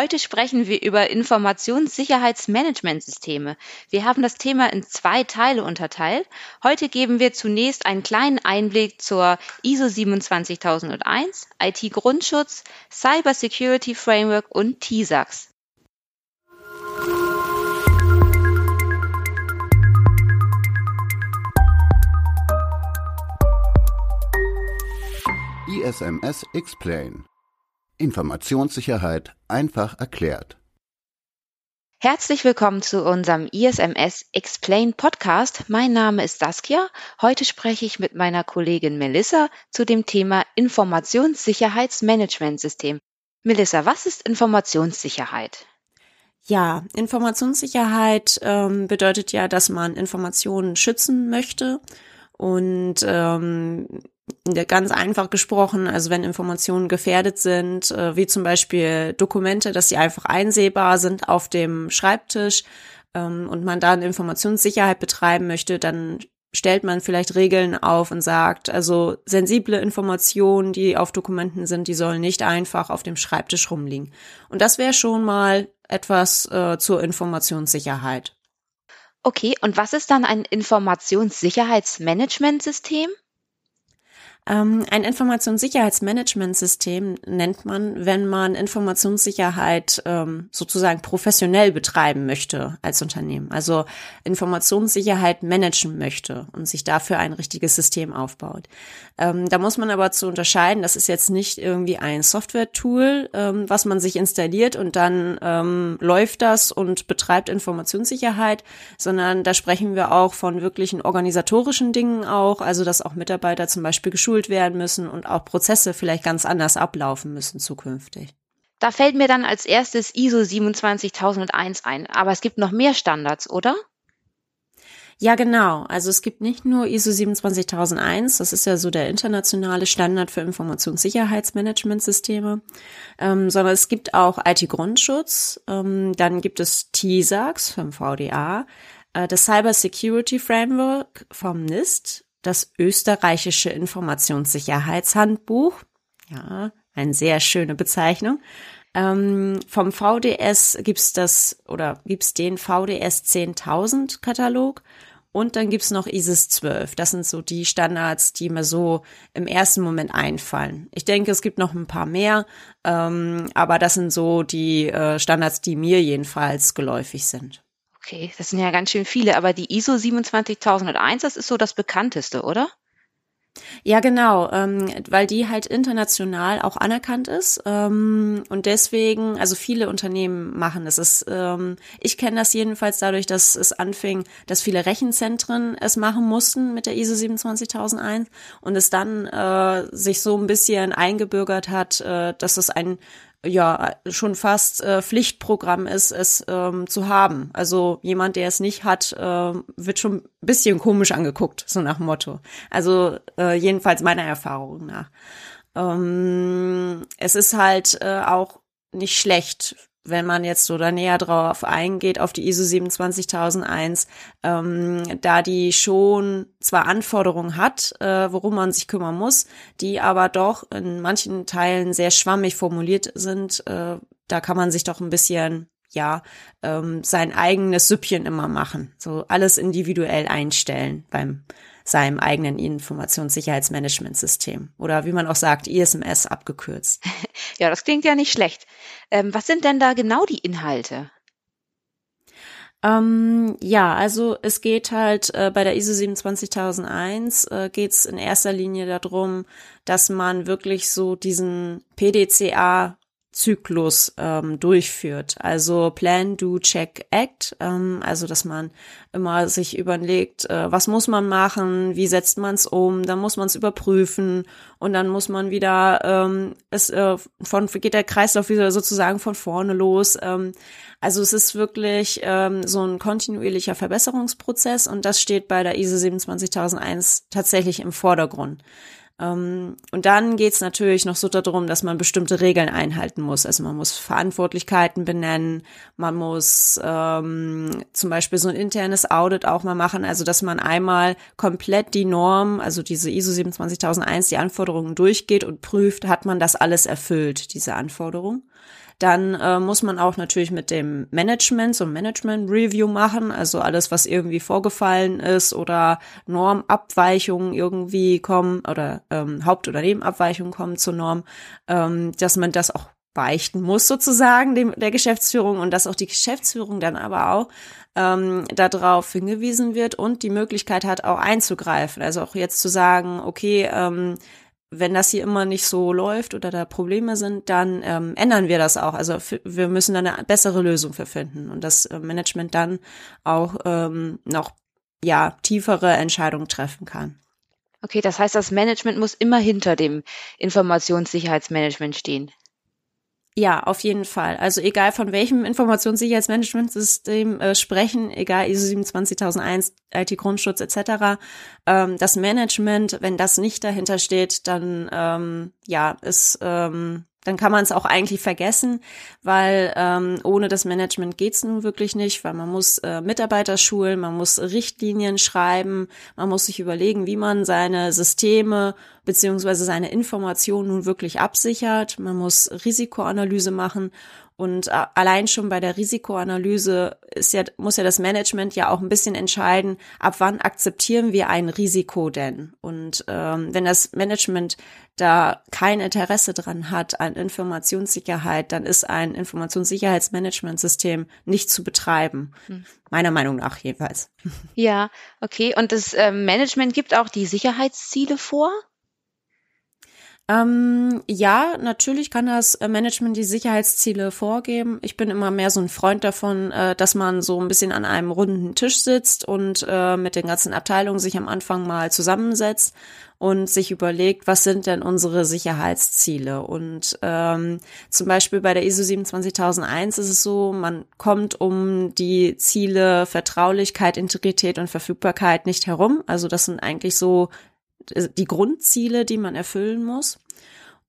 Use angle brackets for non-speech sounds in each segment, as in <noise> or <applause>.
Heute sprechen wir über Informationssicherheitsmanagementsysteme. Wir haben das Thema in zwei Teile unterteilt. Heute geben wir zunächst einen kleinen Einblick zur ISO 27001, IT-Grundschutz, Cyber Security Framework und TISAX. ISMS Explain Informationssicherheit einfach erklärt. Herzlich willkommen zu unserem ISMS Explain Podcast. Mein Name ist Saskia. Heute spreche ich mit meiner Kollegin Melissa zu dem Thema Informationssicherheitsmanagementsystem. Melissa, was ist Informationssicherheit? Ja, Informationssicherheit ähm, bedeutet ja, dass man Informationen schützen möchte und ähm, ganz einfach gesprochen, also wenn Informationen gefährdet sind, äh, wie zum Beispiel Dokumente, dass sie einfach einsehbar sind auf dem Schreibtisch ähm, und man da eine Informationssicherheit betreiben möchte, dann stellt man vielleicht Regeln auf und sagt, also sensible Informationen, die auf Dokumenten sind, die sollen nicht einfach auf dem Schreibtisch rumliegen. Und das wäre schon mal etwas äh, zur Informationssicherheit. Okay, und was ist dann ein Informationssicherheitsmanagementsystem? Ähm, ein Informationssicherheitsmanagementsystem nennt man, wenn man Informationssicherheit ähm, sozusagen professionell betreiben möchte als Unternehmen. Also Informationssicherheit managen möchte und sich dafür ein richtiges System aufbaut. Ähm, da muss man aber zu unterscheiden, das ist jetzt nicht irgendwie ein Software-Tool, ähm, was man sich installiert und dann ähm, läuft das und betreibt Informationssicherheit, sondern da sprechen wir auch von wirklichen organisatorischen Dingen auch, also dass auch Mitarbeiter zum Beispiel geschult geschult werden müssen und auch Prozesse vielleicht ganz anders ablaufen müssen zukünftig. Da fällt mir dann als erstes ISO 27001 ein, aber es gibt noch mehr Standards, oder? Ja, genau. Also es gibt nicht nur ISO 27001, das ist ja so der internationale Standard für Informationssicherheitsmanagementsysteme, ähm, sondern es gibt auch IT-Grundschutz, ähm, dann gibt es TISAX vom VDA, äh, das Cyber Security Framework vom NIST das österreichische Informationssicherheitshandbuch. Ja, eine sehr schöne Bezeichnung. Ähm, vom VDS gibt's das oder gibt's den VDS 10.000 Katalog und dann gibt's noch ISIS 12. Das sind so die Standards, die mir so im ersten Moment einfallen. Ich denke, es gibt noch ein paar mehr, ähm, aber das sind so die äh, Standards, die mir jedenfalls geläufig sind. Okay, das sind ja ganz schön viele, aber die ISO 27001, das ist so das bekannteste, oder? Ja, genau, ähm, weil die halt international auch anerkannt ist ähm, und deswegen, also viele Unternehmen machen es. Ist, ähm, ich kenne das jedenfalls dadurch, dass es anfing, dass viele Rechenzentren es machen mussten mit der ISO 27001 und es dann äh, sich so ein bisschen eingebürgert hat, äh, dass es ein ja schon fast äh, Pflichtprogramm ist, es ähm, zu haben. Also jemand, der es nicht hat, äh, wird schon ein bisschen komisch angeguckt, so nach Motto. Also äh, jedenfalls meiner Erfahrung nach. Ähm, es ist halt äh, auch nicht schlecht wenn man jetzt so da näher drauf eingeht, auf die ISO 27001, ähm, da die schon zwar Anforderungen hat, äh, worum man sich kümmern muss, die aber doch in manchen Teilen sehr schwammig formuliert sind, äh, da kann man sich doch ein bisschen ja, ähm, sein eigenes Süppchen immer machen. So alles individuell einstellen beim seinem eigenen Informationssicherheitsmanagementsystem oder wie man auch sagt, ISMS abgekürzt. <laughs> Ja, das klingt ja nicht schlecht. Ähm, was sind denn da genau die Inhalte? Ähm, ja, also es geht halt äh, bei der ISO 27001 äh, geht es in erster Linie darum, dass man wirklich so diesen PDCA Zyklus ähm, durchführt. Also Plan, Do, Check, Act. Ähm, also dass man immer sich überlegt, äh, was muss man machen, wie setzt man es um, dann muss man es überprüfen und dann muss man wieder, ähm, es äh, von geht der Kreislauf wieder sozusagen von vorne los. Ähm, also es ist wirklich ähm, so ein kontinuierlicher Verbesserungsprozess und das steht bei der ISO 27001 tatsächlich im Vordergrund. Ähm, und dann geht's natürlich noch so darum, dass man bestimmte Regeln einhalten muss. Also man muss Verantwortlichkeiten benennen, man muss ähm, zum Beispiel so ein internes Audit auch mal machen, also dass man einmal komplett die Norm, also diese ISO 27001, die Anforderungen durchgeht und prüft, hat man das alles erfüllt, diese Anforderung. Dann äh, muss man auch natürlich mit dem Management so ein Management-Review machen, also alles, was irgendwie vorgefallen ist oder Normabweichungen irgendwie kommen oder ähm, Haupt- oder Nebenabweichungen kommen zur Norm, ähm, dass man das auch beichten muss sozusagen dem, der Geschäftsführung und dass auch die Geschäftsführung dann aber auch ähm, darauf hingewiesen wird und die Möglichkeit hat, auch einzugreifen. Also auch jetzt zu sagen, okay, ähm, wenn das hier immer nicht so läuft oder da Probleme sind, dann ähm, ändern wir das auch. Also wir müssen da eine bessere Lösung für finden und das äh, Management dann auch ähm, noch ja tiefere Entscheidungen treffen kann. Okay, das heißt, das Management muss immer hinter dem Informationssicherheitsmanagement stehen. Ja, auf jeden Fall. Also egal von welchem Informationssicherheitsmanagementsystem äh, sprechen, egal ISO 27001, IT-Grundschutz etc., ähm, das Management, wenn das nicht dahinter steht, dann ähm, ja, ist ähm, dann kann man es auch eigentlich vergessen, weil ähm, ohne das Management geht's nun wirklich nicht, weil man muss äh, Mitarbeiter schulen, man muss Richtlinien schreiben, man muss sich überlegen, wie man seine Systeme beziehungsweise seine Informationen nun wirklich absichert, man muss Risikoanalyse machen und äh, allein schon bei der Risikoanalyse ist ja, muss ja das Management ja auch ein bisschen entscheiden, ab wann akzeptieren wir ein Risiko denn? Und ähm, wenn das Management da kein Interesse dran hat an Informationssicherheit, dann ist ein Informationssicherheitsmanagementsystem nicht zu betreiben. Hm. Meiner Meinung nach jeweils. Ja, okay. Und das äh, Management gibt auch die Sicherheitsziele vor? Ähm, ja, natürlich kann das äh, Management die Sicherheitsziele vorgeben. Ich bin immer mehr so ein Freund davon, äh, dass man so ein bisschen an einem runden Tisch sitzt und äh, mit den ganzen Abteilungen sich am Anfang mal zusammensetzt und sich überlegt, was sind denn unsere Sicherheitsziele? Und ähm, zum Beispiel bei der ISO 27001 ist es so, man kommt um die Ziele Vertraulichkeit, Integrität und Verfügbarkeit nicht herum. Also das sind eigentlich so die Grundziele, die man erfüllen muss.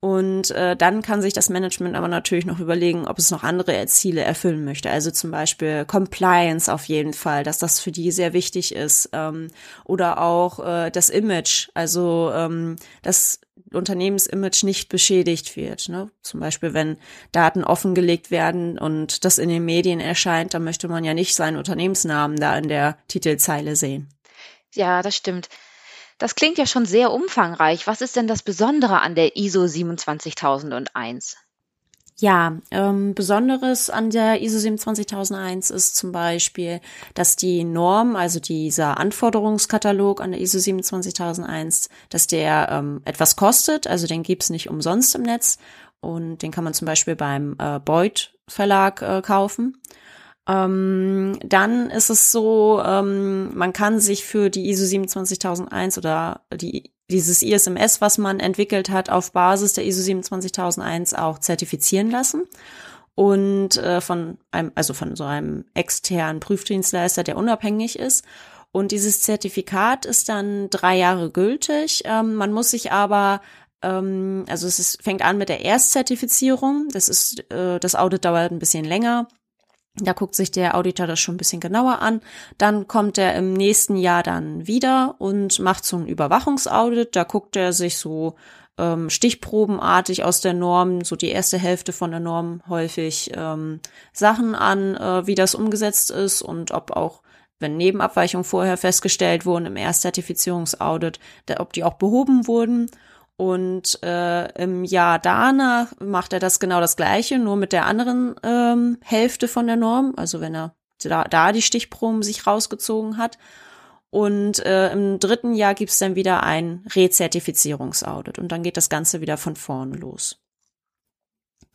Und äh, dann kann sich das Management aber natürlich noch überlegen, ob es noch andere Ziele erfüllen möchte. Also zum Beispiel Compliance auf jeden Fall, dass das für die sehr wichtig ist. Ähm, oder auch äh, das Image, also ähm, das Unternehmensimage nicht beschädigt wird. Ne? Zum Beispiel, wenn Daten offengelegt werden und das in den Medien erscheint, dann möchte man ja nicht seinen Unternehmensnamen da in der Titelzeile sehen. Ja, das stimmt. Das klingt ja schon sehr umfangreich. Was ist denn das Besondere an der ISO 27001? Ja, ähm, Besonderes an der ISO 27001 ist zum Beispiel, dass die Norm, also dieser Anforderungskatalog an der ISO 27001, dass der ähm, etwas kostet, also den gibt's nicht umsonst im Netz und den kann man zum Beispiel beim äh, Beuth Verlag äh, kaufen. Ähm, dann ist es so, ähm, man kann sich für die ISO 27001 oder die, dieses ISMS, was man entwickelt hat, auf Basis der ISO 27001 auch zertifizieren lassen und äh, von einem, also von so einem externen Prüfdienstleister, der unabhängig ist. Und dieses Zertifikat ist dann drei Jahre gültig. Ähm, man muss sich aber ähm, also es ist, fängt an mit der Erstzertifizierung. Das ist, äh, das Audit dauert ein bisschen länger. Da guckt sich der Auditor das schon ein bisschen genauer an. Dann kommt er im nächsten Jahr dann wieder und macht so ein Überwachungsaudit. Da guckt er sich so ähm, stichprobenartig aus der Norm, so die erste Hälfte von der Norm häufig ähm, Sachen an, äh, wie das umgesetzt ist und ob auch wenn Nebenabweichungen vorher festgestellt wurden im Erstzertifizierungsaudit, ob die auch behoben wurden. Und äh, im Jahr danach macht er das genau das Gleiche, nur mit der anderen ähm, Hälfte von der Norm. Also wenn er da, da die Stichproben sich rausgezogen hat. Und äh, im dritten Jahr gibt's dann wieder ein Rezertifizierungsaudit. Und dann geht das Ganze wieder von vorne los.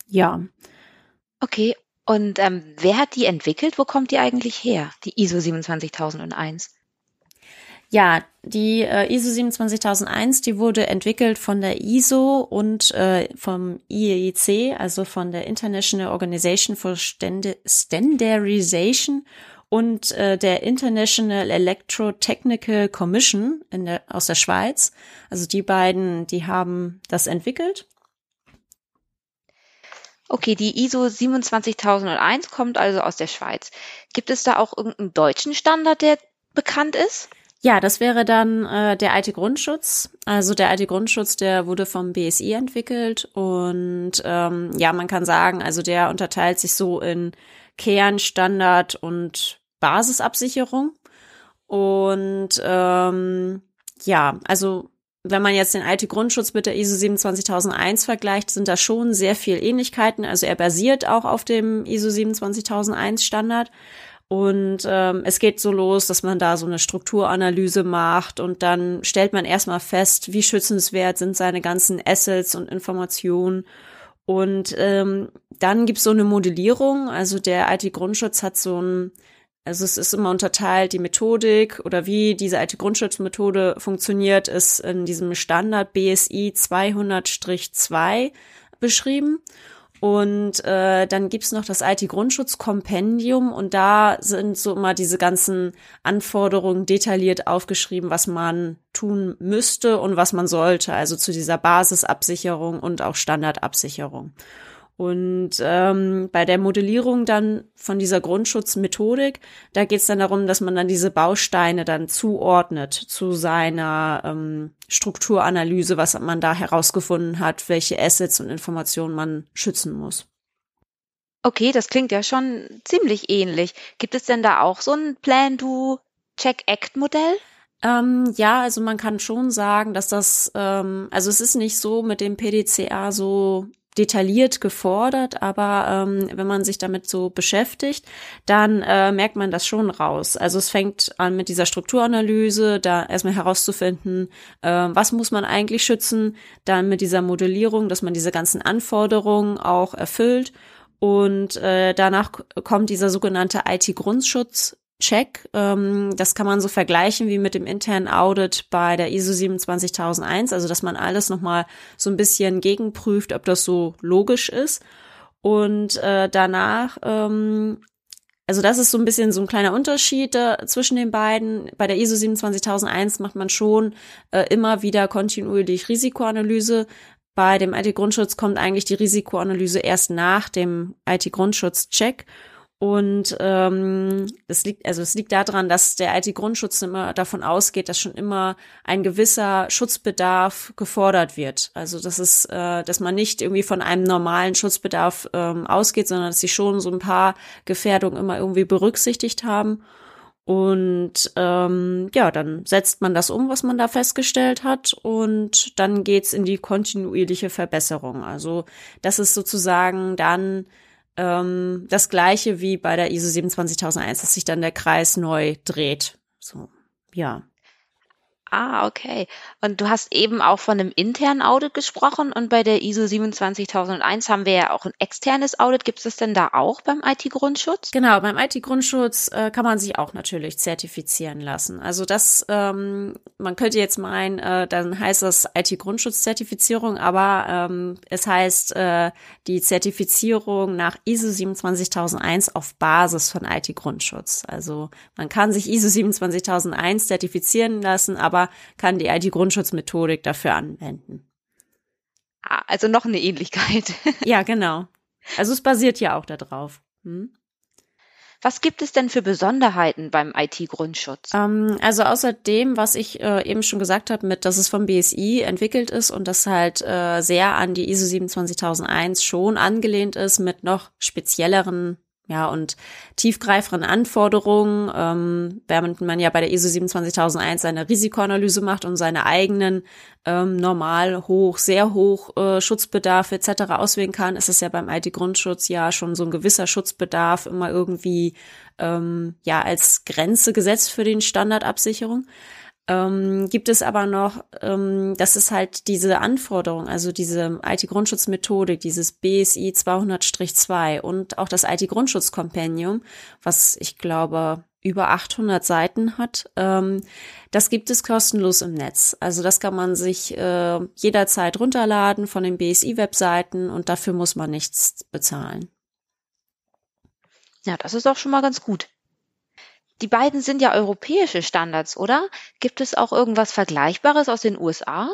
Ja. Okay. Und ähm, wer hat die entwickelt? Wo kommt die eigentlich her? Die ISO 27001? Ja, die äh, ISO 27001, die wurde entwickelt von der ISO und äh, vom IEC, also von der International Organization for Standardization und äh, der International Electrotechnical Commission der, aus der Schweiz. Also die beiden, die haben das entwickelt. Okay, die ISO 27001 kommt also aus der Schweiz. Gibt es da auch irgendeinen deutschen Standard, der bekannt ist? Ja, das wäre dann äh, der IT-Grundschutz. Also der IT-Grundschutz, der wurde vom BSI entwickelt und ähm, ja, man kann sagen, also der unterteilt sich so in Kern, Standard und Basisabsicherung. Und ähm, ja, also wenn man jetzt den IT-Grundschutz mit der ISO 27001 vergleicht, sind da schon sehr viel Ähnlichkeiten. Also er basiert auch auf dem ISO 27001 Standard. Und ähm, es geht so los, dass man da so eine Strukturanalyse macht und dann stellt man erstmal fest, wie schützenswert sind seine ganzen Assets und Informationen. Und ähm, dann gibt's so eine Modellierung. Also der IT-Grundschutz hat so ein also es ist immer unterteilt, die Methodik oder wie diese alte Grundschutzmethode funktioniert, ist in diesem Standard BSI 200-2 beschrieben. Und äh, dann gibt's noch das IT-Grundschutzkompendium und da sind so immer diese ganzen Anforderungen detailliert aufgeschrieben, was man tun müsste und was man sollte, also zu dieser Basisabsicherung und auch Standardabsicherung. Und ähm, bei der Modellierung dann von dieser Grundschutzmethodik, da geht es dann darum, dass man dann diese Bausteine dann zuordnet zu seiner ähm, Strukturanalyse, was man da herausgefunden hat, welche Assets und Informationen man schützen muss. Okay, das klingt ja schon ziemlich ähnlich. Gibt es denn da auch so ein Plan-Do-Check-Act-Modell? Ähm, ja, also man kann schon sagen, dass das, ähm, also es ist nicht so mit dem PDCA so detailliert gefordert, aber ähm, wenn man sich damit so beschäftigt, dann äh, merkt man das schon raus. Also es fängt an mit dieser Strukturanalyse, da erstmal herauszufinden, äh, was muss man eigentlich schützen, dann mit dieser Modellierung, dass man diese ganzen Anforderungen auch erfüllt und äh, danach kommt dieser sogenannte IT-Grundschutz Check. Ähm, das kann man so vergleichen wie mit dem internen Audit bei der ISO 27001, also dass man alles nochmal so ein bisschen gegenprüft, ob das so logisch ist. Und äh, danach, ähm, also das ist so ein bisschen so ein kleiner Unterschied zwischen den beiden. Bei der ISO 27001 macht man schon äh, immer wieder kontinuierlich Risikoanalyse. Bei dem IT-Grundschutz kommt eigentlich die Risikoanalyse erst nach dem IT-Grundschutz-Check. Und ähm, es liegt, also es liegt daran, dass der IT-Grundschutz immer davon ausgeht, dass schon immer ein gewisser Schutzbedarf gefordert wird. Also dass es, äh, dass man nicht irgendwie von einem normalen Schutzbedarf ähm, ausgeht, sondern dass sie schon so ein paar Gefährdungen immer irgendwie berücksichtigt haben. Und ähm, ja, dann setzt man das um, was man da festgestellt hat, und dann geht's in die kontinuierliche Verbesserung. Also das ist sozusagen dann ähm, das gleiche wie bei der ISO 27001, dass sich dann der Kreis neu dreht. So, ja. Ah, okay. Und du hast eben auch von einem internen Audit gesprochen und bei der ISO 27001 haben wir ja auch ein externes Audit. Gibt es das denn da auch beim IT-Grundschutz? Genau, beim IT-Grundschutz äh, kann man sich auch natürlich zertifizieren lassen. Also das, ähm, man könnte jetzt meinen, äh, dann heißt das IT-Grundschutz-Zertifizierung, aber ähm, es heißt äh, die Zertifizierung nach ISO 27001 auf Basis von IT-Grundschutz. Also man kann sich ISO 27001 zertifizieren lassen, aber aber kann die IT-Grundschutzmethodik dafür anwenden. Ah, also noch eine Ähnlichkeit. <laughs> ja, genau. Also es basiert ja auch darauf. Hm? Was gibt es denn für Besonderheiten beim IT-Grundschutz? Ähm, also außer dem, was ich äh, eben schon gesagt habe, mit, dass es vom BSI entwickelt ist und das halt äh, sehr an die ISO 27001 schon angelehnt ist mit noch spezielleren ja, und tiefgreiferen Anforderungen, ähm, während man ja bei der ISO 27001 seine Risikoanalyse macht und seine eigenen ähm, normal hoch, sehr hoch äh, Schutzbedarf etc. auswählen kann, ist es ja beim IT-Grundschutz ja schon so ein gewisser Schutzbedarf immer irgendwie ähm, ja als Grenze gesetzt für den Standardabsicherung ähm, gibt es aber noch, ähm, das ist halt diese Anforderung, also diese IT-Grundschutzmethodik, dieses BSI 200-2 und auch das IT-Grundschutz-Kompendium, was ich glaube über 800 Seiten hat. Ähm, das gibt es kostenlos im Netz. Also das kann man sich äh, jederzeit runterladen von den BSI-Webseiten und dafür muss man nichts bezahlen. Ja, das ist auch schon mal ganz gut. Die beiden sind ja europäische Standards, oder? Gibt es auch irgendwas Vergleichbares aus den USA?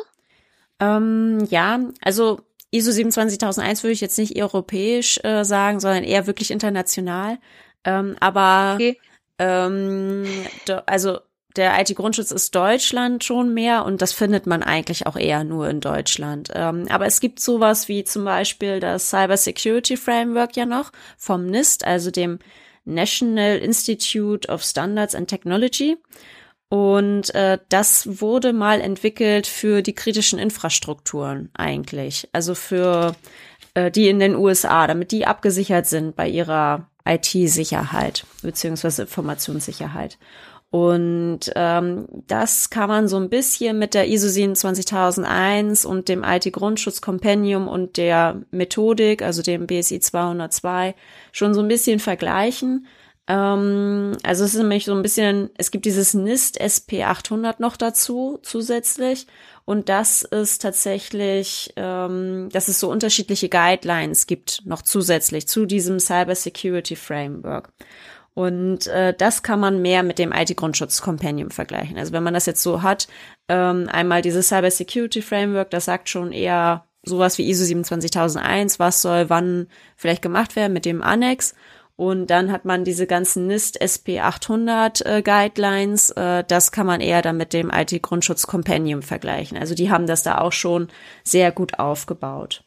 Ähm, ja, also ISO 27001 würde ich jetzt nicht europäisch äh, sagen, sondern eher wirklich international. Ähm, aber okay. ähm, also der IT-Grundschutz ist Deutschland schon mehr und das findet man eigentlich auch eher nur in Deutschland. Ähm, aber es gibt sowas wie zum Beispiel das Cyber Security Framework ja noch vom NIST, also dem National Institute of Standards and Technology. Und äh, das wurde mal entwickelt für die kritischen Infrastrukturen eigentlich, also für äh, die in den USA, damit die abgesichert sind bei ihrer IT-Sicherheit beziehungsweise Informationssicherheit. Und ähm, das kann man so ein bisschen mit der ISO 27001 und dem IT-Grundschutz Compendium und der Methodik, also dem BSI 202, schon so ein bisschen vergleichen. Ähm, also es ist nämlich so ein bisschen, es gibt dieses NIST SP 800 noch dazu zusätzlich. Und das ist tatsächlich, ähm, dass es so unterschiedliche Guidelines gibt noch zusätzlich zu diesem Cyber Security Framework. Und äh, das kann man mehr mit dem IT-Grundschutz-Compendium vergleichen. Also wenn man das jetzt so hat, ähm, einmal dieses Cyber Security Framework, das sagt schon eher sowas wie ISO 27001, was soll wann vielleicht gemacht werden mit dem Annex. Und dann hat man diese ganzen NIST SP 800 äh, Guidelines. Äh, das kann man eher dann mit dem IT-Grundschutz Compendium vergleichen. Also die haben das da auch schon sehr gut aufgebaut.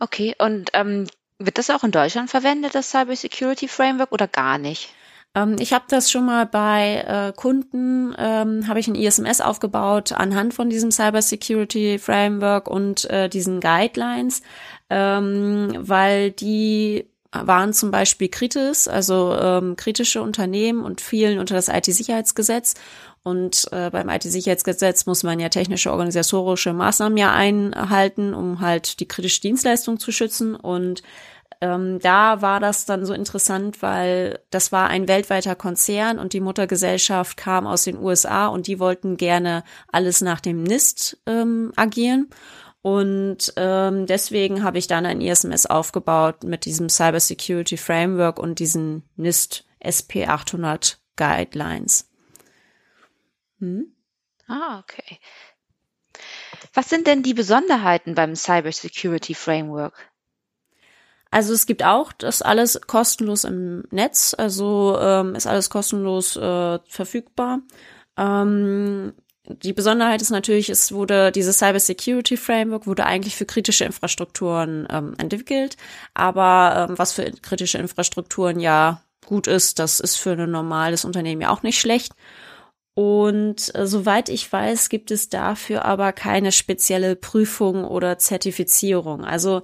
Okay, und ähm, wird das auch in Deutschland verwendet, das Cyber Security Framework, oder gar nicht? Ähm, ich habe das schon mal bei äh, Kunden, ähm, habe ich ein ISMS aufgebaut anhand von diesem Cyber Security Framework und äh, diesen Guidelines, ähm, weil die waren zum Beispiel kritisch, also ähm, kritische Unternehmen und fielen unter das IT-Sicherheitsgesetz. Und äh, beim IT-Sicherheitsgesetz muss man ja technische organisatorische Maßnahmen ja einhalten, um halt die kritische Dienstleistung zu schützen. Und ähm, da war das dann so interessant, weil das war ein weltweiter Konzern und die Muttergesellschaft kam aus den USA und die wollten gerne alles nach dem NIST ähm, agieren. Und ähm, deswegen habe ich dann ein ISMS aufgebaut mit diesem Cyber Security Framework und diesen NIST SP 800 Guidelines. Hm? Ah, okay. Was sind denn die Besonderheiten beim Cyber Security Framework? Also es gibt auch das alles kostenlos im Netz, also ähm, ist alles kostenlos äh, verfügbar. Ähm, die Besonderheit ist natürlich, es wurde dieses Cyber Security Framework wurde eigentlich für kritische Infrastrukturen ähm, entwickelt, aber ähm, was für kritische Infrastrukturen ja gut ist, das ist für ein normales Unternehmen ja auch nicht schlecht. Und äh, soweit ich weiß, gibt es dafür aber keine spezielle Prüfung oder Zertifizierung. Also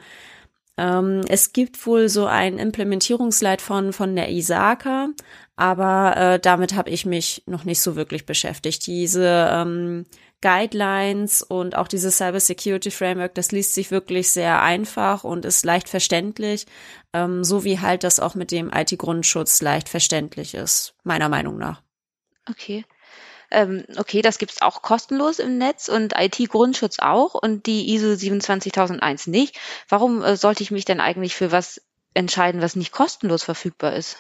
ähm, es gibt wohl so ein Implementierungsleitfaden von der ISACA, aber äh, damit habe ich mich noch nicht so wirklich beschäftigt. Diese ähm, Guidelines und auch dieses Cyber Security Framework, das liest sich wirklich sehr einfach und ist leicht verständlich, ähm, so wie halt das auch mit dem IT-Grundschutz leicht verständlich ist, meiner Meinung nach. Okay ähm, okay, das gibt's auch kostenlos im Netz und IT-Grundschutz auch und die ISO 27001 nicht. Warum äh, sollte ich mich denn eigentlich für was entscheiden, was nicht kostenlos verfügbar ist?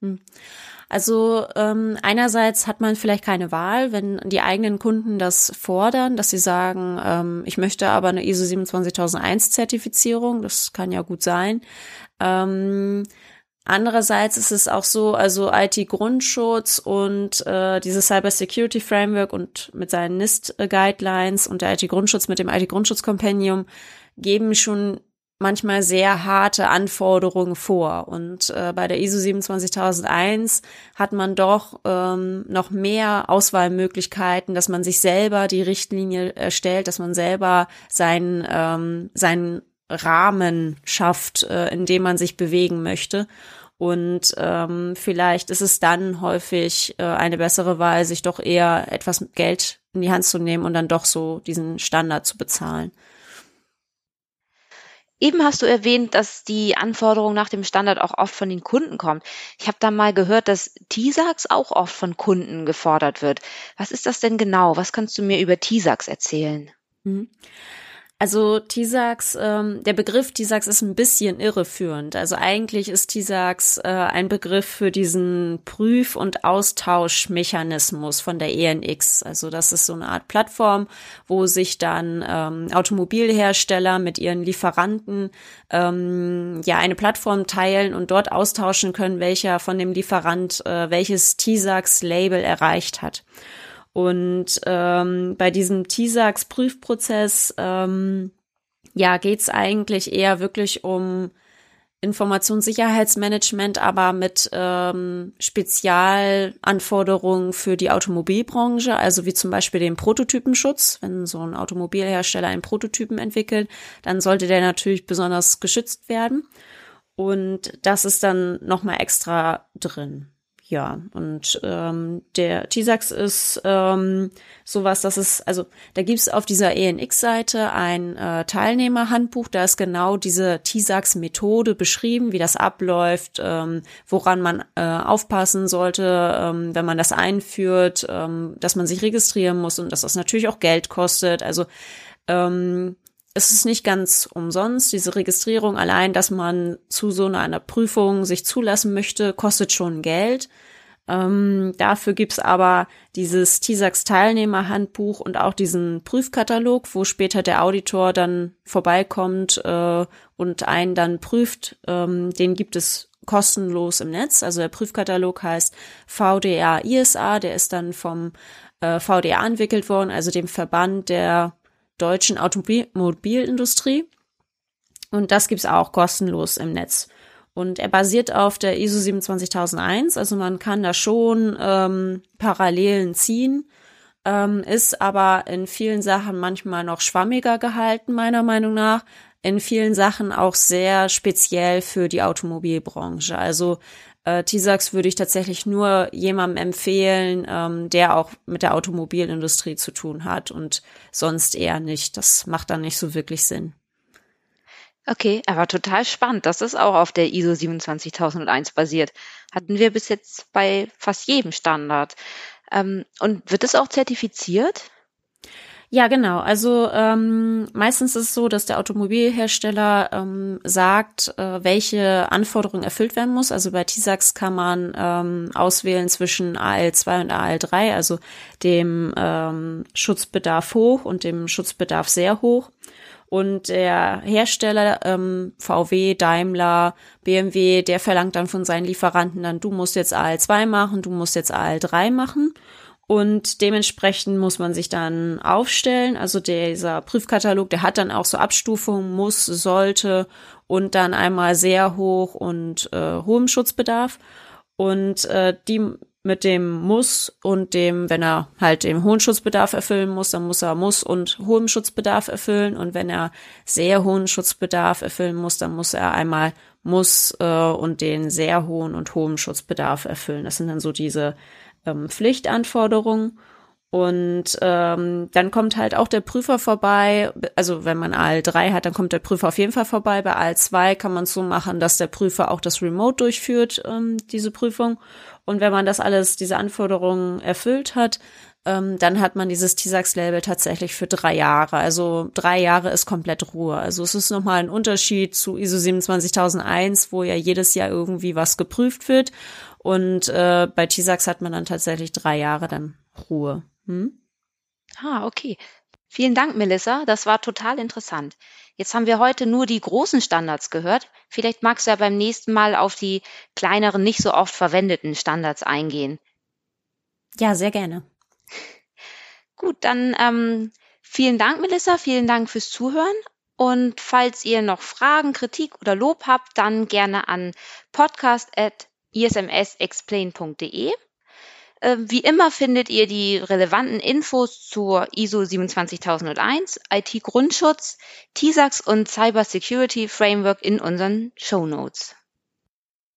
Hm. Also ähm, einerseits hat man vielleicht keine Wahl, wenn die eigenen Kunden das fordern, dass sie sagen, ähm, ich möchte aber eine ISO 27001 Zertifizierung, das kann ja gut sein. Ähm, Andererseits ist es auch so, also IT-Grundschutz und äh, dieses Cyber Security Framework und mit seinen NIST-Guidelines und der IT-Grundschutz mit dem IT-Grundschutz-Compendium geben schon manchmal sehr harte Anforderungen vor. Und äh, bei der ISO 27001 hat man doch ähm, noch mehr Auswahlmöglichkeiten, dass man sich selber die Richtlinie erstellt, dass man selber seinen, ähm, seinen Rahmen schafft, äh, in dem man sich bewegen möchte. Und ähm, vielleicht ist es dann häufig äh, eine bessere Wahl, sich doch eher etwas Geld in die Hand zu nehmen und dann doch so diesen Standard zu bezahlen. Eben hast du erwähnt, dass die Anforderung nach dem Standard auch oft von den Kunden kommt. Ich habe da mal gehört, dass TISAX auch oft von Kunden gefordert wird. Was ist das denn genau? Was kannst du mir über TISAX erzählen? Mhm. Also TISAX, ähm, der Begriff TISAX ist ein bisschen irreführend. Also eigentlich ist TISAX äh, ein Begriff für diesen Prüf- und Austauschmechanismus von der ENX. Also das ist so eine Art Plattform, wo sich dann ähm, Automobilhersteller mit ihren Lieferanten ähm, ja eine Plattform teilen und dort austauschen können, welcher von dem Lieferant äh, welches TISAX-Label erreicht hat. Und ähm, bei diesem TISAX-Prüfprozess ähm, ja, geht's eigentlich eher wirklich um Informationssicherheitsmanagement, aber mit ähm, Spezialanforderungen für die Automobilbranche, also wie zum Beispiel den Prototypenschutz. Wenn so ein Automobilhersteller einen Prototypen entwickelt, dann sollte der natürlich besonders geschützt werden. Und das ist dann nochmal extra drin. Ja, und ähm, der TISAX ist ähm, sowas, dass es, also da gibt's auf dieser ENX-Seite ein äh, Teilnehmerhandbuch, da ist genau diese TISAX-Methode beschrieben, wie das abläuft, ähm, woran man äh, aufpassen sollte, ähm, wenn man das einführt, ähm, dass man sich registrieren muss und dass das natürlich auch Geld kostet. Also ähm, es ist nicht ganz umsonst. Diese Registrierung allein, dass man zu so einer Prüfung sich zulassen möchte, kostet schon Geld. Ähm, dafür gibt's aber dieses TISAX-Teilnehmerhandbuch und auch diesen Prüfkatalog, wo später der Auditor dann vorbeikommt äh, und einen dann prüft. Ähm, den gibt es kostenlos im Netz. Also der Prüfkatalog heißt VDA ISA, der ist dann vom äh, VDA entwickelt worden, also dem Verband der deutschen Automobilindustrie. Und das gibt's auch kostenlos im Netz. Und er basiert auf der ISO 27001, also man kann da schon ähm, Parallelen ziehen, ähm, ist aber in vielen Sachen manchmal noch schwammiger gehalten, meiner Meinung nach. In vielen Sachen auch sehr speziell für die Automobilbranche. Also äh, T-Sax würde ich tatsächlich nur jemandem empfehlen, ähm, der auch mit der Automobilindustrie zu tun hat und sonst eher nicht. Das macht dann nicht so wirklich Sinn. Okay, aber total spannend. Das ist auch auf der ISO 27001 basiert. Hatten wir bis jetzt bei fast jedem Standard. Ähm, und wird es auch zertifiziert? Ja, genau. Also ähm, meistens ist es so, dass der Automobilhersteller ähm, sagt, äh, welche Anforderungen erfüllt werden muss. Also bei TISAX kann man ähm, auswählen zwischen AL2 und AL3, also dem ähm, Schutzbedarf hoch und dem Schutzbedarf sehr hoch. Und der Hersteller, ähm, VW, Daimler, BMW, der verlangt dann von seinen Lieferanten dann, du musst jetzt AL2 machen, du musst jetzt AL3 machen. Und dementsprechend muss man sich dann aufstellen. Also dieser Prüfkatalog, der hat dann auch so Abstufungen, muss, sollte und dann einmal sehr hoch und äh, hohem Schutzbedarf. Und äh, die mit dem muss und dem, wenn er halt den hohen Schutzbedarf erfüllen muss, dann muss er muss und hohem Schutzbedarf erfüllen. Und wenn er sehr hohen Schutzbedarf erfüllen muss, dann muss er einmal muss äh, und den sehr hohen und hohen Schutzbedarf erfüllen. Das sind dann so diese ähm, Pflichtanforderungen. Und ähm, dann kommt halt auch der Prüfer vorbei. Also wenn man AL3 hat, dann kommt der Prüfer auf jeden Fall vorbei. Bei AL2 kann man es so machen, dass der Prüfer auch das Remote durchführt, ähm, diese Prüfung. Und wenn man das alles, diese Anforderungen erfüllt hat, ähm, dann hat man dieses TISAX-Label tatsächlich für drei Jahre. Also drei Jahre ist komplett Ruhe. Also es ist nochmal ein Unterschied zu ISO 27001, wo ja jedes Jahr irgendwie was geprüft wird. Und äh, bei TISAX hat man dann tatsächlich drei Jahre dann Ruhe. Hm? Ah, okay. Vielen Dank, Melissa. Das war total interessant. Jetzt haben wir heute nur die großen Standards gehört. Vielleicht magst du ja beim nächsten Mal auf die kleineren, nicht so oft verwendeten Standards eingehen. Ja, sehr gerne. Gut, dann ähm, vielen Dank, Melissa. Vielen Dank fürs Zuhören. Und falls ihr noch Fragen, Kritik oder Lob habt, dann gerne an podcast.ismsexplain.de. Ähm, wie immer findet ihr die relevanten Infos zur ISO 27001, IT-Grundschutz, TISAX und Cyber Security Framework in unseren Show Notes.